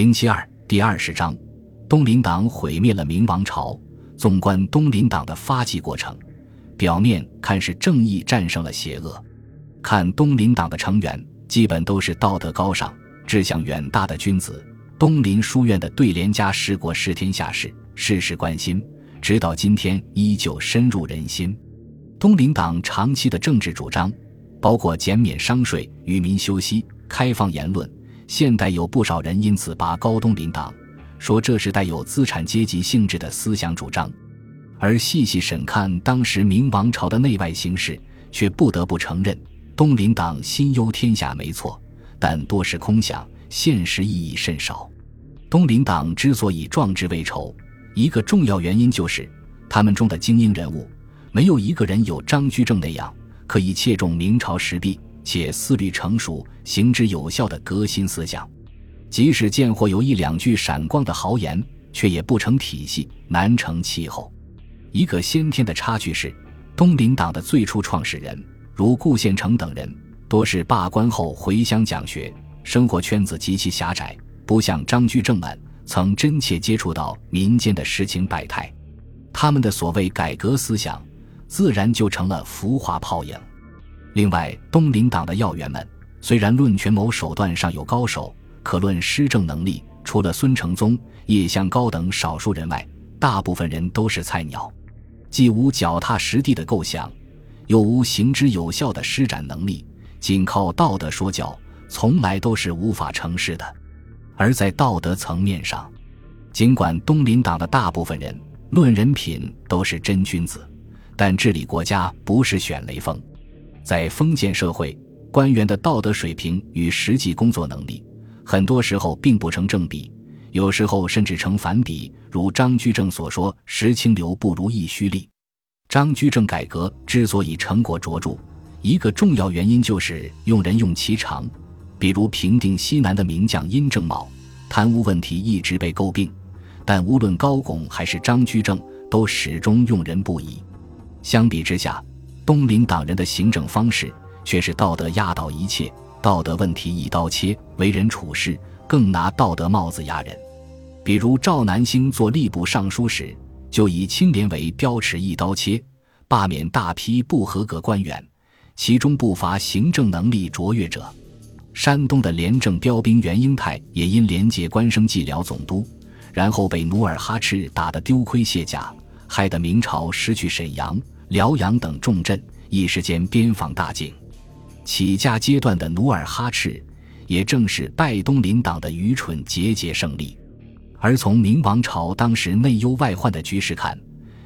零七二第二十章，东林党毁灭了明王朝。纵观东林党的发迹过程，表面看是正义战胜了邪恶。看东林党的成员，基本都是道德高尚、志向远大的君子。东林书院的对联家治国视天下事，事事关心，直到今天依旧深入人心。东林党长期的政治主张，包括减免商税、与民休息、开放言论。现代有不少人因此拔高东林党，说这是带有资产阶级性质的思想主张。而细细审看当时明王朝的内外形势，却不得不承认，东林党心忧天下没错，但多是空想，现实意义甚少。东林党之所以壮志未酬，一个重要原因就是他们中的精英人物，没有一个人有张居正那样可以切中明朝时弊。且思虑成熟、行之有效的革新思想，即使见或有一两句闪光的豪言，却也不成体系，难成气候。一个先天的差距是，东林党的最初创始人如顾宪成等人，多是罢官后回乡讲学，生活圈子极其狭窄，不像张居正们曾真切接触到民间的实情百态。他们的所谓改革思想，自然就成了浮华泡影。另外，东林党的要员们虽然论权谋手段上有高手，可论施政能力，除了孙承宗、叶向高等少数人外，大部分人都是菜鸟，既无脚踏实地的构想，又无行之有效的施展能力，仅靠道德说教，从来都是无法成事的。而在道德层面上，尽管东林党的大部分人论人品都是真君子，但治理国家不是选雷锋。在封建社会，官员的道德水平与实际工作能力，很多时候并不成正比，有时候甚至成反比。如张居正所说：“实清流不如一虚吏。”张居正改革之所以成果卓著，一个重要原因就是用人用其长。比如平定西南的名将殷正茂，贪污问题一直被诟病，但无论高拱还是张居正，都始终用人不疑。相比之下，东林党人的行政方式却是道德压倒一切，道德问题一刀切，为人处事更拿道德帽子压人。比如赵南星做吏部尚书时，就以清廉为标尺，一刀切，罢免大批不合格官员，其中不乏行政能力卓越者。山东的廉政标兵袁英泰也因廉洁官升蓟辽总督，然后被努尔哈赤打得丢盔卸甲，害得明朝失去沈阳。辽阳等重镇一时间边防大境，起家阶段的努尔哈赤，也正是拜东林党的愚蠢节节胜利。而从明王朝当时内忧外患的局势看，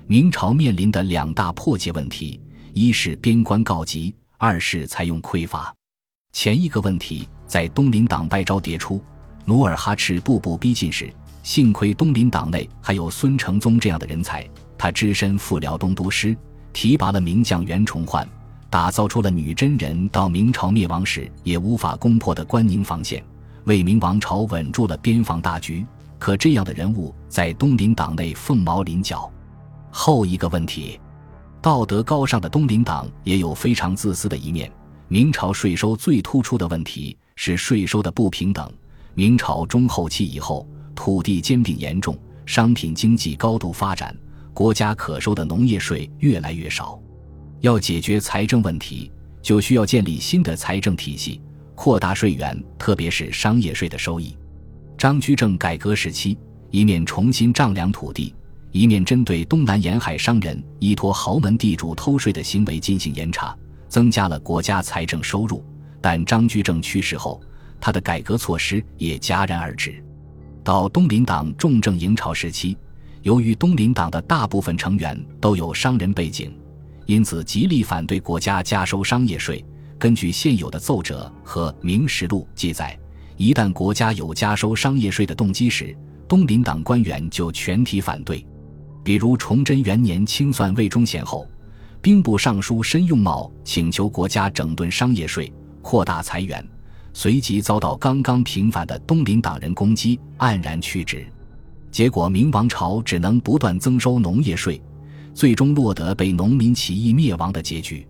明朝面临的两大迫切问题：一是边关告急，二是采用匮乏。前一个问题在东林党败招迭出，努尔哈赤步步逼近时，幸亏东林党内还有孙承宗这样的人才，他只身赴辽东督师。提拔了名将袁崇焕，打造出了女真人到明朝灭亡时也无法攻破的关宁防线，为明王朝稳住了边防大局。可这样的人物在东林党内凤毛麟角。后一个问题，道德高尚的东林党也有非常自私的一面。明朝税收最突出的问题是税收的不平等。明朝中后期以后，土地兼并严重，商品经济高度发展。国家可收的农业税越来越少，要解决财政问题，就需要建立新的财政体系，扩大税源，特别是商业税的收益。张居正改革时期，一面重新丈量土地，一面针对东南沿海商人依托豪门地主偷税的行为进行严查，增加了国家财政收入。但张居正去世后，他的改革措施也戛然而止。到东林党重政营朝时期。由于东林党的大部分成员都有商人背景，因此极力反对国家加收商业税。根据现有的奏折和《明实录》记载，一旦国家有加收商业税的动机时，东林党官员就全体反对。比如崇祯元年清算魏忠贤后，兵部尚书申用茂请求国家整顿商业税，扩大财源，随即遭到刚刚平反的东林党人攻击，黯然去职。结果，明王朝只能不断增收农业税，最终落得被农民起义灭亡的结局。